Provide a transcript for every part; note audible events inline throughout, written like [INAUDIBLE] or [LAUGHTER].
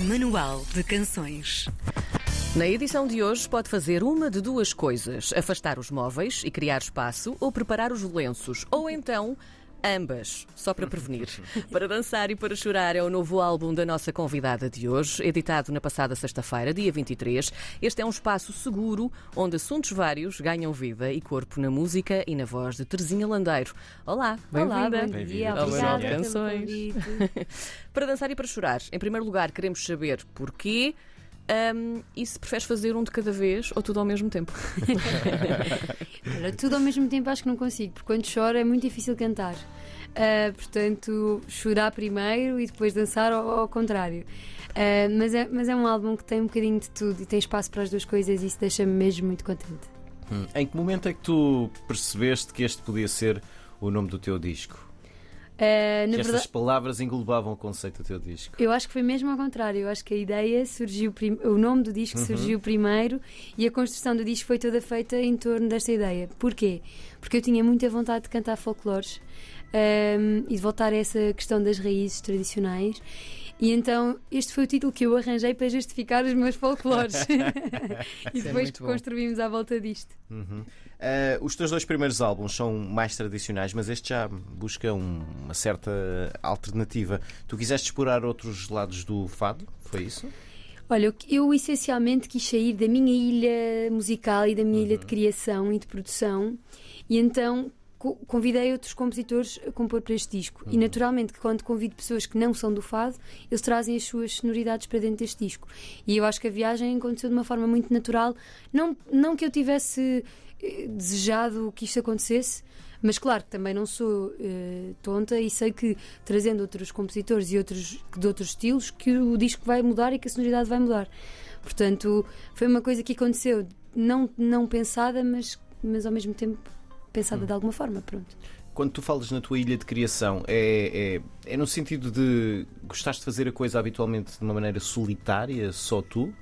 Manual de Canções. Na edição de hoje pode fazer uma de duas coisas: afastar os móveis e criar espaço, ou preparar os lenços, ou então ambas, só para prevenir. [LAUGHS] para dançar e para chorar é o novo álbum da nossa convidada de hoje, editado na passada sexta-feira, dia 23. Este é um espaço seguro onde assuntos vários ganham vida e corpo na música e na voz de Terezinha Landeiro. Olá, Olá, bem-vinda. bom dia, Ao obrigada Canções. [LAUGHS] Para dançar e para chorar, em primeiro lugar, queremos saber porquê. Ahm, e se preferes fazer um de cada vez ou tudo ao mesmo tempo? [LAUGHS] Olha, tudo ao mesmo tempo acho que não consigo, porque quando choro é muito difícil cantar. Ah, portanto, chorar primeiro e depois dançar ao, ao contrário. Ah, mas, é, mas é um álbum que tem um bocadinho de tudo e tem espaço para as duas coisas e isso deixa-me mesmo muito contente. Hum. Em que momento é que tu percebeste que este podia ser o nome do teu disco? Na que verdade, estas palavras englobavam o conceito do teu disco? Eu acho que foi mesmo ao contrário. Eu acho que a ideia surgiu, prim- o nome do disco Uhum. surgiu primeiro e a construção do disco foi toda feita em torno desta ideia. Porquê? Porque eu tinha muita vontade de cantar folclores ahm, e de voltar a essa questão das raízes tradicionais. E então este foi o título que eu arranjei para justificar os meus folclores. [LAUGHS] e depois bom. construímos à volta disto. Uhum. Ah, os teus dois primeiros álbuns são mais tradicionais, mas este já busca um- uma certa alternativa. Tu quiseste explorar outros lados do fado? Foi isso? Olha, eu, essencialmente quis sair da minha ilha musical e da minha ilha de criação e de produção, e então convidei outros compositores a compor para este disco. E naturalmente, que quando convido pessoas que não são do fado, eles trazem as suas sonoridades para dentro deste disco. E eu acho que a viagem aconteceu de uma forma muito natural, não, não que eu tivesse eh, desejado que isto acontecesse. Mas claro que também não sou eh, tonta e sei que trazendo outros compositores e outros de outros estilos que o disco vai mudar e que a sonoridade vai mudar. Portanto, foi uma coisa que aconteceu não não pensada, mas mas ao mesmo tempo pensada de alguma forma, pronto. Quando tu falas na tua ilha de criação, é, é, é no sentido de gostaste de fazer a coisa habitualmente de uma maneira solitária, só tu?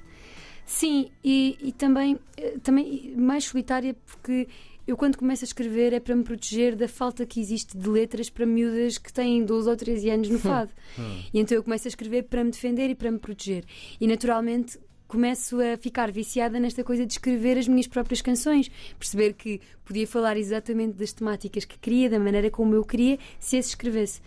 Sim, e, e também, eh, também mais solitária porque eu quando começo a escrever é para me proteger da falta que existe de letras para miúdas que têm 12 ou 13 anos no [LAUGHS] fado. E então eu começo a escrever para me defender e para me proteger. E naturalmente começo a ficar viciada nesta coisa de escrever as minhas próprias canções, perceber que podia falar exatamente das temáticas que queria, da maneira como eu queria, se as escrevesse.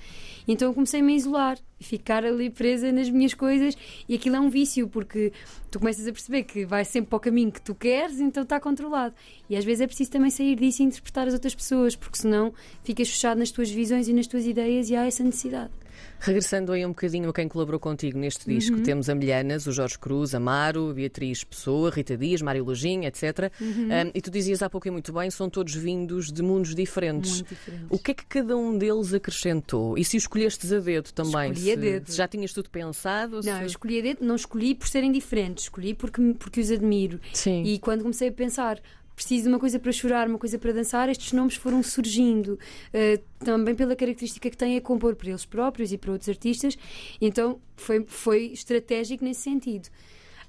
Então eu comecei-me a isolar e ficar ali presa nas minhas coisas, e aquilo é um vício, porque tu começas a perceber que vai sempre para o caminho que tu queres, então está controlado. E às vezes é preciso também sair disso e interpretar as outras pessoas, porque senão ficas fechado nas tuas visões e nas tuas ideias e há essa necessidade. Regressando aí um bocadinho a quem colaborou contigo neste disco, temos a Milhanas, o Jorge Cruz, Amaro, Beatriz Pessoa, Rita Dias, Mário Lojinha, etc. Um, e tu dizias há pouco e muito bem, são todos vindos de mundos diferentes. Diferentes. O que é que cada um deles acrescentou? E se o escolhestes a dedo também? Escolhi a se, dedo. se já tinhas tudo pensado? se- Não, eu escolhi a dedo, não escolhi por serem diferentes, escolhi porque, porque os admiro. Sim. E quando comecei a pensar, preciso de uma coisa para chorar, uma coisa para dançar, estes nomes foram surgindo. eh, também pela característica que têm a compor para eles próprios e para outros artistas. Então foi, foi estratégico nesse sentido.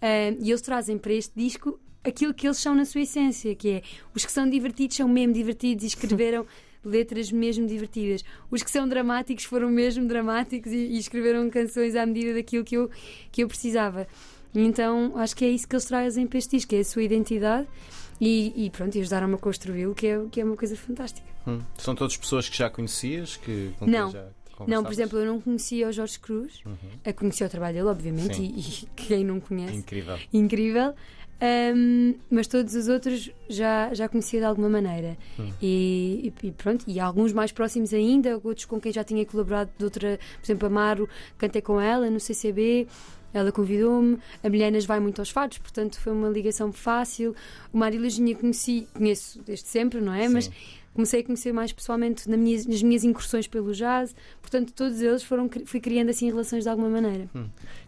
Eh, e eles trazem para este disco aquilo que eles são na sua essência, que é os que são divertidos são mesmo divertidos e escreveram [LAUGHS] letras mesmo divertidas. Os que são dramáticos foram mesmo dramáticos e, e escreveram canções à medida daquilo que eu, que eu precisava. Então acho que é isso que eles trazem para este disco, é a sua identidade e, e pronto, e ajudaram-me a construí-lo, que é, que é uma coisa fantástica. Hum. São todas pessoas que já conhecias? Que, com Não. Já Não, por exemplo, eu não conhecia o Jorge Cruz, Uhum. a conheci o trabalho dele, obviamente, e, e quem não conhece, Incrível. incrível. Ahm, mas todos os outros já, já conhecia de alguma maneira. Hum. E, e- pronto, e alguns mais próximos ainda, outros com quem já tinha colaborado de outra, por exemplo, a Maru, cantei com ela no CCB. Ela convidou-me, a Milhanas vai muito aos fados, portanto foi uma ligação fácil. O Mário Lajinha conheci, conheço desde sempre, não é? Sim. Mas comecei a conhecer mais pessoalmente na minhas- nas minhas incursões pelo jazz, portanto todos eles foram, fui criando assim relações de alguma maneira.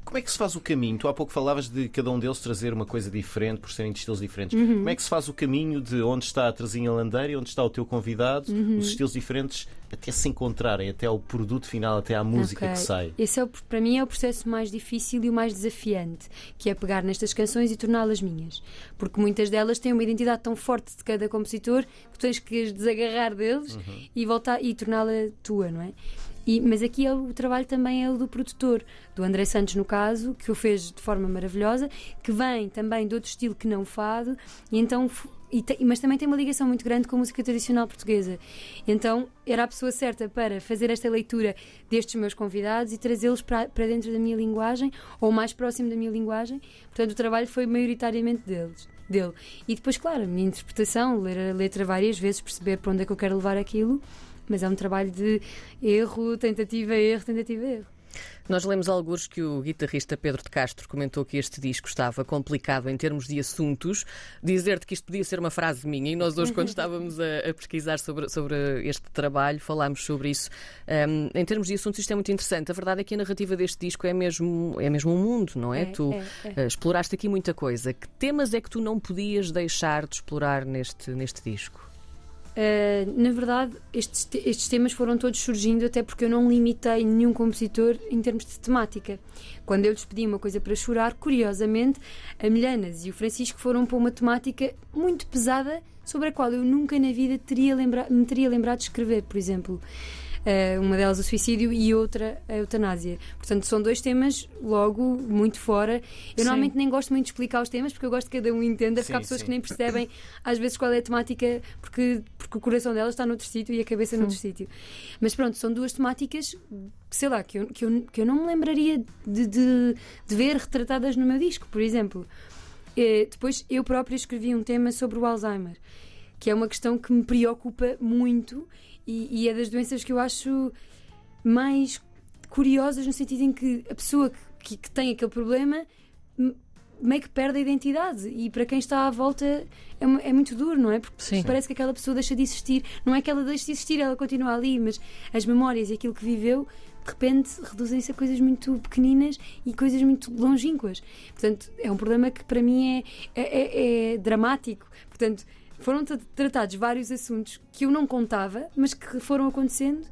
Como é que se faz o caminho? Tu há pouco falavas de cada um deles trazer uma coisa diferente por serem de estilos diferentes. Uhum. Como é que se faz o caminho de onde está a Terezinha Landeira e onde está o teu convidado, Uhum. os estilos diferentes, até se encontrarem, até ao produto final, até à música Ok. que sai? Esse é o, para mim é o processo mais difícil e o mais desafiante, que é pegar nestas canções e torná-las minhas. Porque muitas delas têm uma identidade tão forte de cada compositor que tu tens que as desagarrar deles Uhum. e voltar e torná-la tua, não é? E, mas aqui é o trabalho também é o do produtor, do André Santos, no caso, que o fez de forma maravilhosa, que vem também de outro estilo que não fado, e então te, mas também tem uma ligação muito grande com a música tradicional portuguesa. Então era a pessoa certa para fazer esta leitura destes meus convidados e trazê-los para, para dentro da minha linguagem ou mais próximo da minha linguagem. Portanto, o trabalho foi maioritariamente deles. Dele. E depois, claro, a minha interpretação, ler a letra várias vezes, perceber para onde é que eu quero levar aquilo mas é um trabalho de erro, tentativa, erro, tentativa, erro. Nós lemos alguns que o guitarrista Pedro de Castro comentou que este disco estava complicado em termos de assuntos. Dizer-te que isto podia ser uma frase minha, e nós hoje, quando [LAUGHS] estávamos a, a pesquisar sobre, sobre este trabalho, falámos sobre isso. Um, em termos de assuntos, isto é muito interessante. A verdade é que a narrativa deste disco é mesmo, é mesmo um mundo, não é? é tu é, é. Uh, exploraste aqui muita coisa. Que temas é que tu não podias deixar de explorar neste, neste disco? Uh, na verdade, estes, estes temas foram todos surgindo até porque eu não limitei nenhum compositor em termos de temática. Quando eu lhes pedi uma coisa para chorar, curiosamente, a Milhanas e o Francisco foram para uma temática muito pesada sobre a qual eu nunca na vida teria lembra me teria lembrado de escrever, por exemplo. Uh, uma delas o suicídio e outra a eutanásia. Portanto, são dois temas logo muito fora. Eu sim. normalmente nem gosto muito de explicar os temas porque eu gosto que cada um entenda, porque há pessoas sim. que nem percebem às vezes qual é a temática porque, porque o coração delas está noutro sítio e a cabeça sim. noutro sítio. Mas pronto, são duas temáticas, sei lá, que eu, que eu, que eu não me lembraria de, de, de ver retratadas no meu disco, por exemplo. Uh, depois eu própria escrevi um tema sobre o Alzheimer, que é uma questão que me preocupa muito e, e, é das doenças que eu acho mais curiosas no sentido em que a pessoa que, que tem aquele problema meio que perde a identidade e para quem está à volta é, é muito duro, não é? Porque Sim. parece que aquela pessoa deixa de existir. Não é que ela deixe de existir, ela continua ali, mas as memórias e aquilo que viveu de repente reduzem-se a coisas muito pequeninas e coisas muito longínquas. Portanto, é um problema que para mim é, é, é, é dramático. Portanto, foram tratados vários assuntos que eu não contava, mas que foram acontecendo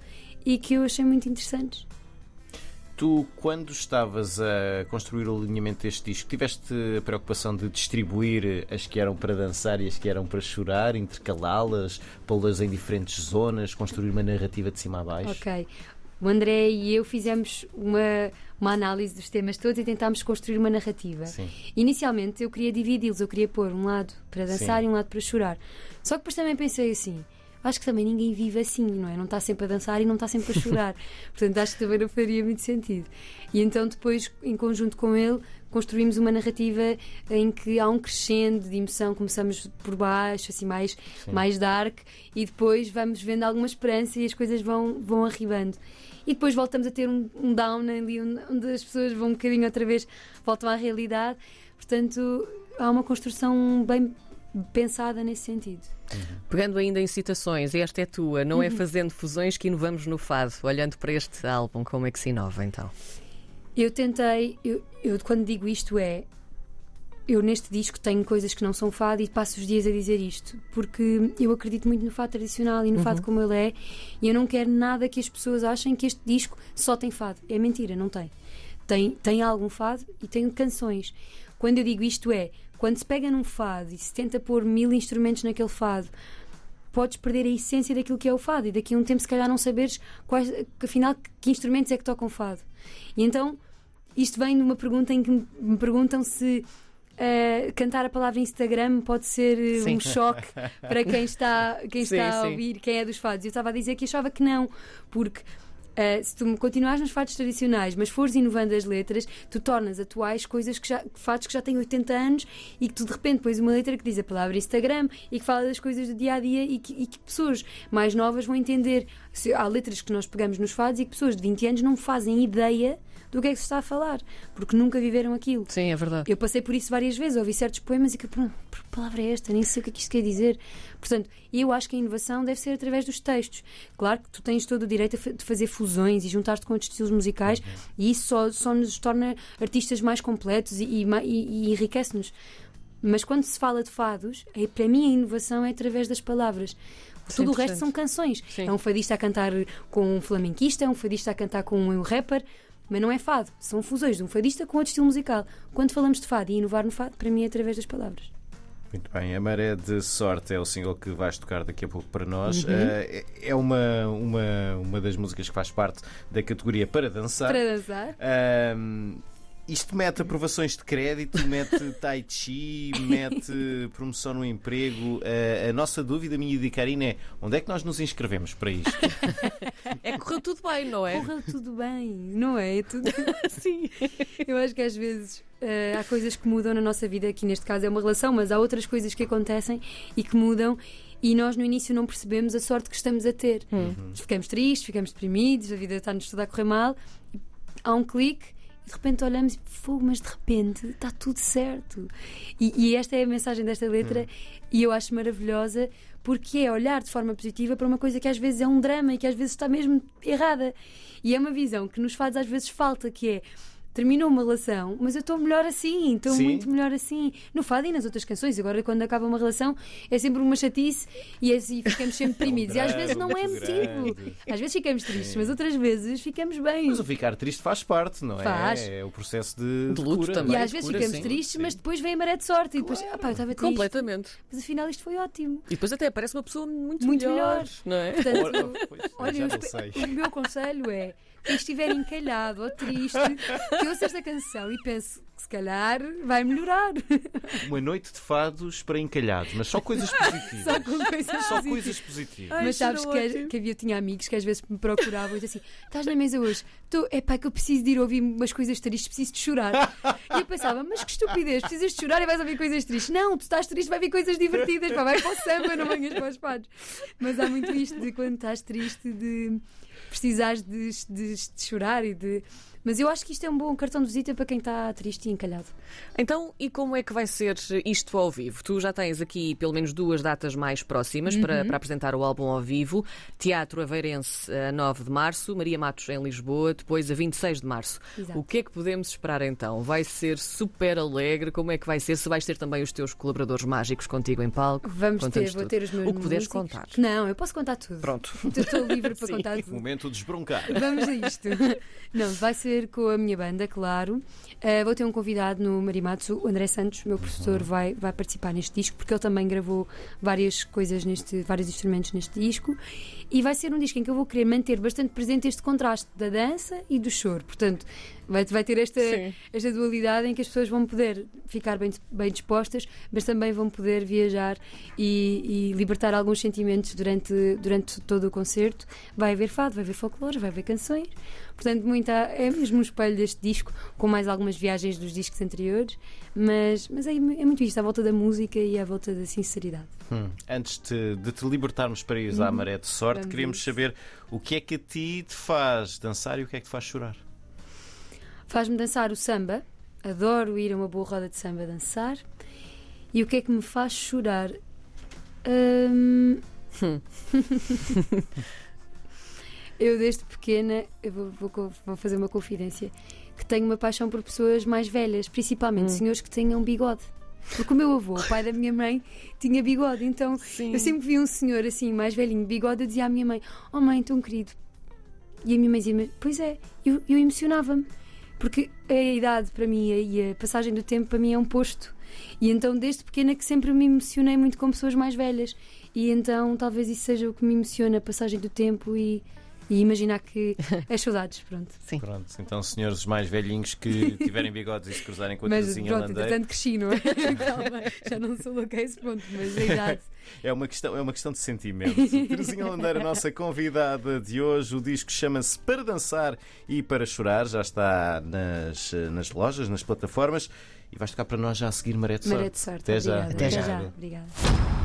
e que eu achei muito interessantes. Tu, quando estavas a construir o alinhamento deste disco, tiveste a preocupação de distribuir as que eram para dançar e as que eram para chorar, intercalá-las, pô-las em diferentes zonas, construir uma narrativa de cima a baixo? Ok. O André e eu fizemos uma, uma análise dos temas todos e tentámos construir uma narrativa. Sim. Inicialmente eu queria dividi-los, eu queria pôr um lado para dançar Sim. e um lado para chorar. Só que depois também pensei assim: acho que também ninguém vive assim, não é? Não está sempre a dançar e não está sempre a chorar. [LAUGHS] Portanto, acho que também não faria muito sentido. E então, depois, em conjunto com ele, construímos uma narrativa em que há um crescendo de emoção. Começamos por baixo, assim, mais, mais dark, e depois vamos vendo alguma esperança e as coisas vão, vão arribando e depois voltamos a ter um, um down ali onde as pessoas vão um bocadinho outra vez, voltam à realidade. Portanto, há uma construção bem pensada nesse sentido. Pegando ainda em citações, esta é tua, não é uhum. fazendo fusões que inovamos no fado. Olhando para este álbum, como é que se inova então? Eu tentei, eu, eu quando digo isto é, eu neste disco tenho coisas que não são fado e passo os dias a dizer isto, porque eu acredito muito no fado tradicional e no uhum. fado como ele é, e eu não quero nada que as pessoas achem que este disco só tem fado. É mentira, não tem. Tem, tem algum fado e tem canções. Quando eu digo isto é, quando se pega num fado e se tenta pôr mil instrumentos naquele fado, podes perder a essência daquilo que é o fado e daqui a um tempo se calhar não saberes quais, afinal que instrumentos é que tocam fado. E então isto vem de uma pergunta em que me perguntam se Uh, cantar a palavra Instagram pode ser eh, sim. um choque para quem está, quem sim, está a ouvir, quem é dos fados. Eu estava a dizer que achava que não, porque Uh, se tu continuares nos fados tradicionais, mas fores inovando as letras, tu tornas atuais coisas que já, fatos que já têm 80 anos e que tu de repente pões uma letra que diz a palavra Instagram e que fala das coisas do dia a dia e que, e que pessoas mais novas vão entender. Se, há letras que nós pegamos nos fados e que pessoas de 20 anos não fazem ideia do que é que se está a falar, porque nunca viveram aquilo. Sim, é verdade. Eu passei por isso várias vezes, ouvi certos poemas e que, que palavra é esta? Nem sei o que é que isto quer dizer. Portanto, eu acho que a inovação deve ser através dos textos. Claro que tu tens todo o direito de fazer fusões e juntar-te com outros estilos musicais uhum. e isso só, só nos torna artistas mais completos e, e, e, e enriquece-nos. Mas quando se fala de fados, é, para mim a inovação é através das palavras. Tudo 100%. o resto são canções. Sim. É um fadista a cantar com um flamenquista, é um fadista a cantar com um rapper. Mas não é fado, são fusões de um fadista com outro estilo musical. Quando falamos de fado e inovar no fado, para mim é através das palavras. Muito bem, A Maré de Sorte é o single que vais tocar daqui a pouco para nós. Uh, é uma, uma, uma das músicas que faz parte da categoria para dançar. Para dançar. Uh, isto mete aprovações de crédito, mete [LAUGHS] tai chi, mete promoção no emprego. Uh, a nossa dúvida, minha e de Karina, é onde é que nós nos inscrevemos para isto? É que correu tudo bem, não é? Correu tudo bem, não é? é tudo... [LAUGHS] Sim. Eu acho que às vezes uh, há coisas que mudam na nossa vida, aqui neste caso é uma relação, mas há outras coisas que acontecem e que mudam e nós no início não percebemos a sorte que estamos a ter. Uhum. Ficamos tristes, ficamos deprimidos, a vida está-nos toda a correr mal. Há um clique de repente olhamos e fogo, mas de repente está tudo certo. E, e, esta é a mensagem desta letra Hum. e eu acho maravilhosa porque é olhar de forma positiva para uma coisa que às vezes é um drama e que às vezes está mesmo errada. E é uma visão que nos faz às vezes falta, que é terminou uma relação, mas eu estou melhor assim, estou muito melhor assim. No fado e nas outras canções. Agora, quando acaba uma relação, é sempre uma chatice e assim ficamos sempre [LAUGHS] deprimidos. e às vezes não é muito motivo. Às vezes ficamos tristes, mas outras vezes ficamos bem. Mas o ficar triste faz parte, não é? Faz. É o processo de, De luto cura, também. E é? às vezes cura, ficamos sim. tristes, mas depois vem a maré de sorte. E depois, ah, pá, eu estava triste. Completamente. Mas afinal isto foi ótimo. E depois até aparece uma pessoa muito, Muito melhor, melhor. não é? Portanto, Ora, pois, olha, já eu não espe- sei. o meu conselho é quem estiver encalhado ou triste, que ouça esta canção e pense que se calhar vai melhorar. Uma noite de fados para encalhados, mas só coisas positivas. Só com coisas Só positivas. coisas positivas. Ai, Mas sabes que, que havia, tinha amigos que às vezes me procuravam e diziam assim: estás na mesa hoje? Tô, é pá, que eu preciso de ir ouvir umas coisas tristes, preciso de chorar. e eu pensava: mas que estupidez, precisas de chorar e vais ouvir coisas tristes. Não, tu estás triste, vai ouvir coisas divertidas, pá, vai para o samba, não venhas para os fados. Mas há muito isto de quando estás triste, de precisares de, de- de chorar e de. Mas eu acho que isto é um bom cartão de visita para quem está triste e encalhado. Então, e como é que vai ser isto ao vivo? Tu já tens aqui pelo menos duas datas mais próximas para, Uhum. para apresentar o álbum ao vivo. Teatro Aveirense a 9 de março, Maria Matos em Lisboa, depois a 26 de março. Exato. O que é que podemos esperar então? Vai ser super alegre? Como é que vai ser? Se vais ter também os teus colaboradores mágicos contigo em palco? Vamos ter, vou tudo. ter os meus O que puderes músicos. contar. Não, eu posso contar tudo. Pronto. [LAUGHS] Estou livre para Sim. contar tudo. Momento de desbroncar. Vamos a isto. [LAUGHS] Não, vai ser com a minha banda, claro. Uh, vou ter um convidado no Marimatsu, o André Santos, meu professor, vai, vai participar neste disco, porque ele também gravou várias coisas neste, vários instrumentos neste disco. E vai ser um disco em que eu vou querer manter bastante presente este contraste da dança e do choro. Portanto, vai, vai ter esta, Sim. esta dualidade em que as pessoas vão poder ficar bem, bem dispostas, mas também vão poder viajar e, e libertar alguns sentimentos durante, durante todo o concerto. Vai haver fado, vai haver folclore, vai haver canções. Portanto, muita, é mesmo um espelho deste disco, com mais algumas viagens dos discos anteriores, mas, mas é, é muito isto, à volta da música e à volta da sinceridade. Hum, Antes de, de te libertarmos para ires à maré de sorte, Vamos queríamos isso. saber o que é que a ti te faz dançar e o que é que te faz chorar. Faz-me dançar o samba, adoro ir a uma boa roda de samba dançar. E o que é que me faz chorar? Hum, [LAUGHS] eu, desde pequena, eu vou, vou vou fazer uma confidência, que tenho uma paixão por pessoas mais velhas, principalmente senhores que tenham bigode. Porque o meu avô, o pai da minha mãe, tinha bigode. Então Sim. eu sempre vi um senhor assim, mais velhinho, de bigode, eu dizia à minha mãe: Oh mãe, tão querido. E a minha mãe dizia: Pois é, eu, eu emocionava-me. Porque a idade para mim e a passagem do tempo para mim é um posto. E então, desde pequena, que sempre me emocionei muito com pessoas mais velhas. E então, talvez isso seja o que me emociona, a passagem do tempo e, e imaginar que [LAUGHS] as saudades, pronto. Sim. Pronto, então, senhores mais velhinhos que [LAUGHS] tiverem bigodes e se cruzarem com a mas pronto, Landeira, entretanto cresci, não é? [LAUGHS] Calma, já não sou louca a esse ponto, mas a idade. é uma questão, é uma questão de sentimento. Terezinha Landeira, nossa convidada de hoje, o disco chama-se Para Dançar e Para Chorar, já está nas, nas lojas, nas plataformas e vais tocar para nós já a seguir Maré de Maré Sorte. de sorte. Até já. Obrigada. Até Até já. já. Obrigada.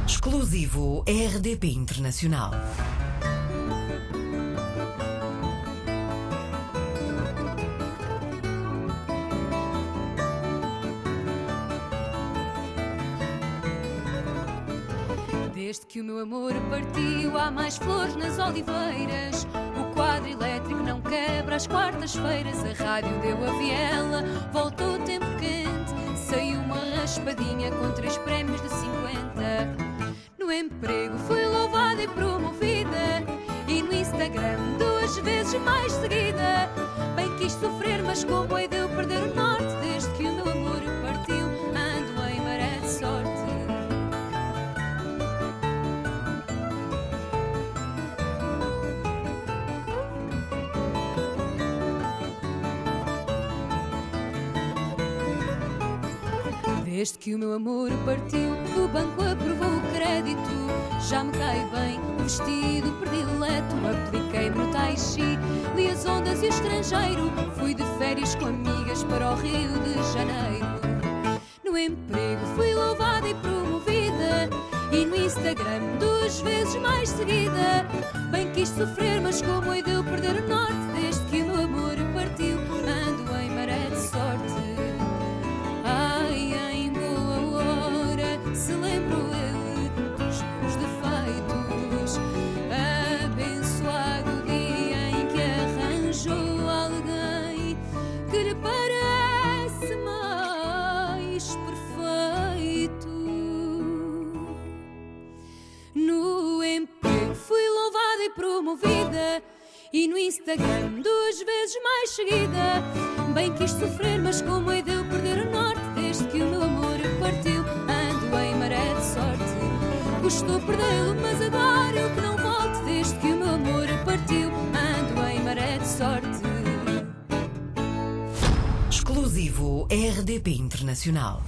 Exclusivo RDP Internacional. Desde que o meu amor partiu, há mais flores nas oliveiras. O quadro elétrico não quebra às quartas-feiras. A rádio deu a viela, voltou o tempo quente. Saiu uma raspadinha com três prémios de 50. No emprego fui louvada e promovida. E no Instagram duas vezes mais seguida. Bem quis sofrer, mas como hei de eu perder o norte? Desde que o meu amor partiu, o banco aprovou o crédito. Já me cai bem o vestido predileto. Apliquei-me no tai chi, li as ondas e o estrangeiro. Fui de férias com amigas para o Rio de Janeiro. No emprego fui louvada e promovida. E no Instagram duas vezes mais seguida. Bem quis sofrer, mas como eu perder o norte? Desde que o meu amor partiu, promovida. E no Instagram duas vezes mais seguida. Bem quis sofrer, mas como hei de eu perder o norte? Desde que o meu amor partiu, ando em maré de sorte. Custou perdê-lo, mas adoro que não volte. Desde que o meu amor partiu, ando em maré de sorte. Exclusivo RDP Internacional.